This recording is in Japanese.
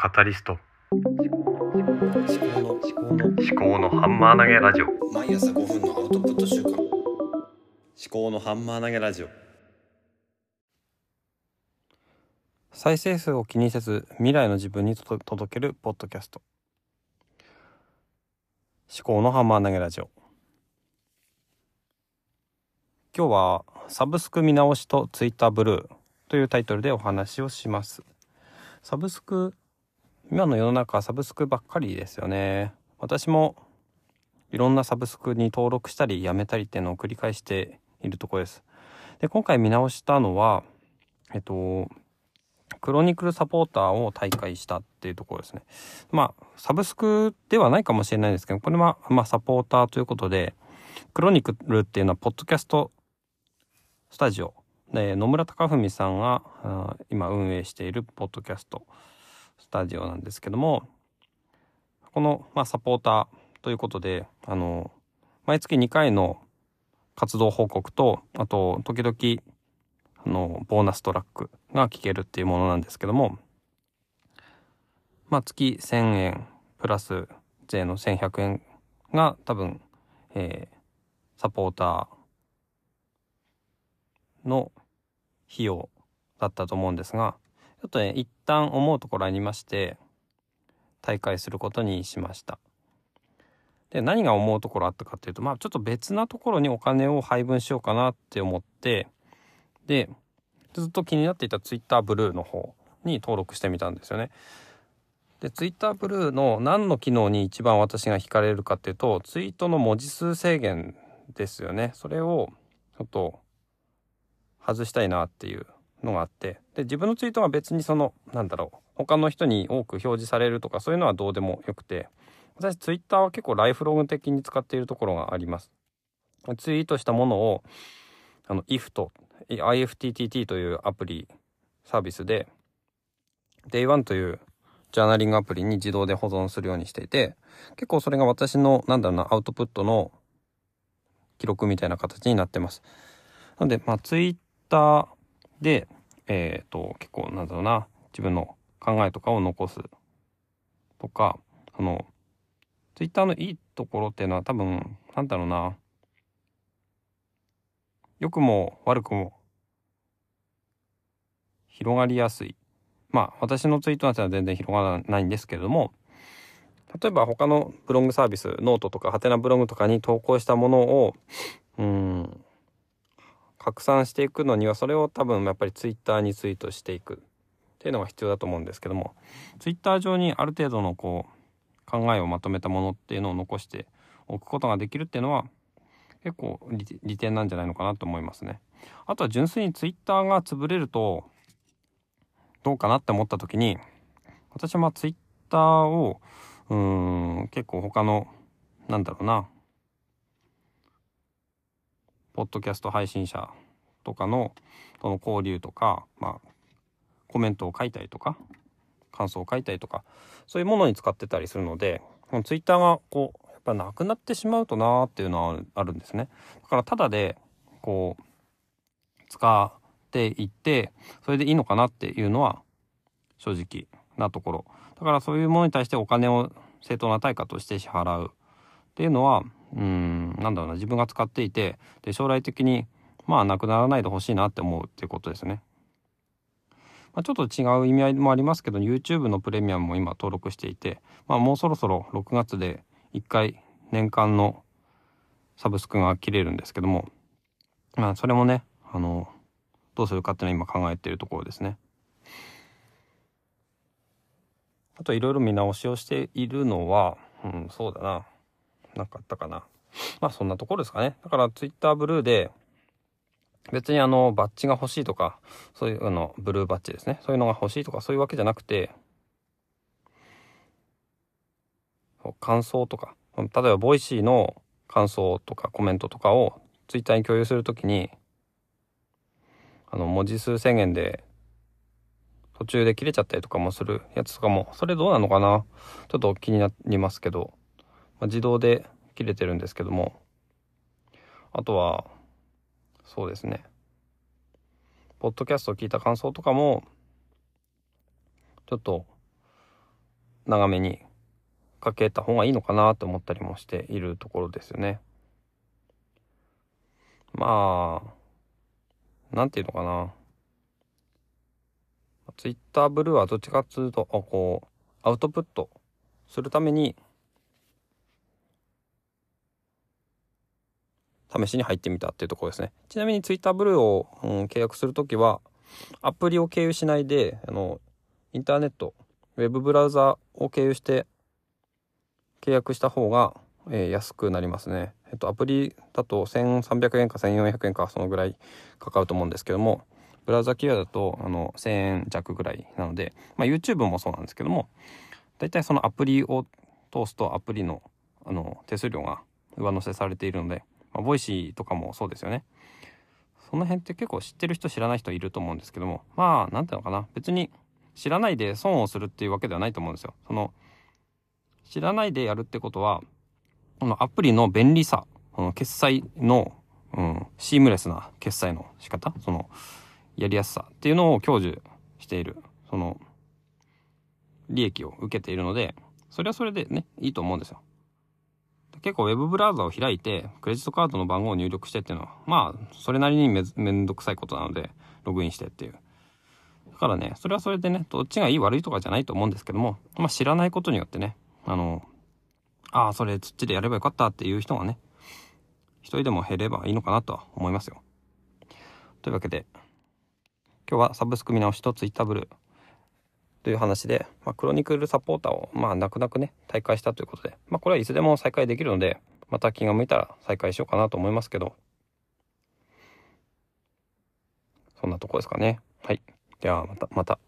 カタリスト。思考の思考の思考のハンマー投げラジオ。毎朝5分のアウトプット週間思考のハンマー投げラジオ。再生数を気にせず未来の自分にと届けるポッドキャスト。思考のハンマー投げラジオ。今日はサブスク見直しとツイッターブルーというタイトルでお話をします。サブスク今の世の中はサブスクばっかりですよね。私もいろんなサブスクに登録したりやめたりっていうのを繰り返しているところです。で今回見直したのはえっとクロニクルサポーターを大会したっていうところですね。まあ、サブスクではないかもしれないですけど、これは、まあ、サポーターということで、クロニクルっていうのは、ポッドキャストスタジオ。で、野村隆文さんが今運営しているポッドキャスト。スタジオなんですけども、この、まあ、サポーターということで、あの、毎月2回の活動報告と、あと、時々、あの、ボーナストラックが聞けるっていうものなんですけども、まあ、月1000円プラス税の1100円が多分、えー、サポーターの費用だったと思うんですが、ちょっとね、一旦思うところありまして、大会することにしました。で、何が思うところあったかっていうと、まあちょっと別なところにお金を配分しようかなって思って、で、ずっと気になっていた Twitter ブルーの方に登録してみたんですよね。で、Twitter ブルーの何の機能に一番私が惹かれるかっていうと、ツイートの文字数制限ですよね。それをちょっと外したいなっていうのがあって、で、自分のツイートが別にその、なんだろう、他の人に多く表示されるとかそういうのはどうでもよくて、私 Twitter は結構ライフログ的に使っているところがあります。ツイートしたものを、あの、if と IFTTT というアプリサービスで Day1 というジャーナリングアプリに自動で保存するようにしていて結構それが私のなんだろうなアウトプットの記録みたいな形になってます。なのでまあ Twitter でえっ、ー、と結構なんだろうな自分の考えとかを残すとかその Twitter のいいところっていうのは多分なんだろうな良くも悪くも広がりやすい。まあ私のツイートなんては全然広がらないんですけれども例えば他のブログサービスノートとかハテナブログとかに投稿したものをうん拡散していくのにはそれを多分やっぱりツイッターにツイートしていくっていうのが必要だと思うんですけどもツイッター上にある程度のこう考えをまとめたものっていうのを残しておくことができるっていうのは結構利点なんじゃないのかなと思いますね。あとは純粋にツイッターが潰れるとどうかなって思った時に私はまあツイッターをうん結構他のなんだろうなポッドキャスト配信者とかのとの交流とか、まあ、コメントを書いたりとか感想を書いたりとかそういうものに使ってたりするのでツイッターがこうやっぱなくなってしまうとなーっていうのはあるんですね。だからただでこう使っていってそれでいいのかなっていうのは正直なところ。だからそういうものに対してお金を正当な対価として支払うっていうのはうんなんだろうな自分が使っていてで将来的にまあなくならないでほしいなって思うっていうことですね。まあ、ちょっと違う意味合いもありますけど YouTube のプレミアムも今登録していて、まあ、もうそろそろ6月で1回年間のサブスクが切れるんですけども、まあ、それもね、あの、どうするかっていうのは今考えているところですね。あといろいろ見直しをしているのは、うん、そうだな。なかったかな。まあそんなところですかね。だからツイッターブルーで、別にあの、バッジが欲しいとか、そういうあの、ブルーバッジですね。そういうのが欲しいとか、そういうわけじゃなくて、感想とか、例えば Voicy の感想とかコメントとかをツイッターに共有するときに、あの、文字数制限で途中で切れちゃったりとかもするやつとかも、それどうなのかな？ちょっと気になりますけど、まあ、自動で切れてるんですけども、あとは、そうですね。ポッドキャストを聞いた感想とかも、ちょっと長めにかけた方がいいのかなと思ったりもしているところですよね。まあ、なんていうのかな。ツイッターブルーはどっちかっつうと、こう、アウトプットするために、試しに入ってみたっていうところですね。ちなみにツイッターブルーを、うん、契約するときは、アプリを経由しないで、あの、インターネット、ウェブブラウザを経由して契約した方が、えー、安くなりますね。えっと、アプリだと1300円か1400円かそのぐらいかかると思うんですけども、ブラウザ経由だとあの1000円弱ぐらいなので、まあ、YouTube もそうなんですけども、だいたいそのアプリを通すとアプリのあの手数料が上乗せされているので、まあ、 Voicy とかもそうですよね。その辺って結構知ってる人知らない人いると思うんですけども、まあ、なんていうのかな。別に知らないで損をするっていうわけではないと思うんですよ。その、知らないでやるってことは、このアプリの便利さ、この決済の、うん、シームレスな決済の仕方、その、やりやすさっていうのを享受している、その、利益を受けているので、それはそれでね、いいと思うんですよ。結構 Web ブラウザを開いて、クレジットカードの番号を入力してっていうのは、まあ、それなりにめめんどくさいことなので、ログインしてっていう。だからね、それはそれでね、どっちがいい悪いとかじゃないと思うんですけども、まあ知らないことによってね、あの、ああ、それ土でやればよかったっていう人がね、一人でも減ればいいのかなとは思いますよ。というわけで、今日はサブスク見直しとツイッターブルーという話で、まあ、クロニクルサポーターを、まあ、泣く泣くね、再開したということで、まあ、これはいつでも再開できるので、また気が向いたら再開しようかなと思いますけど、そんなとこですかね。はい。ではまた、また。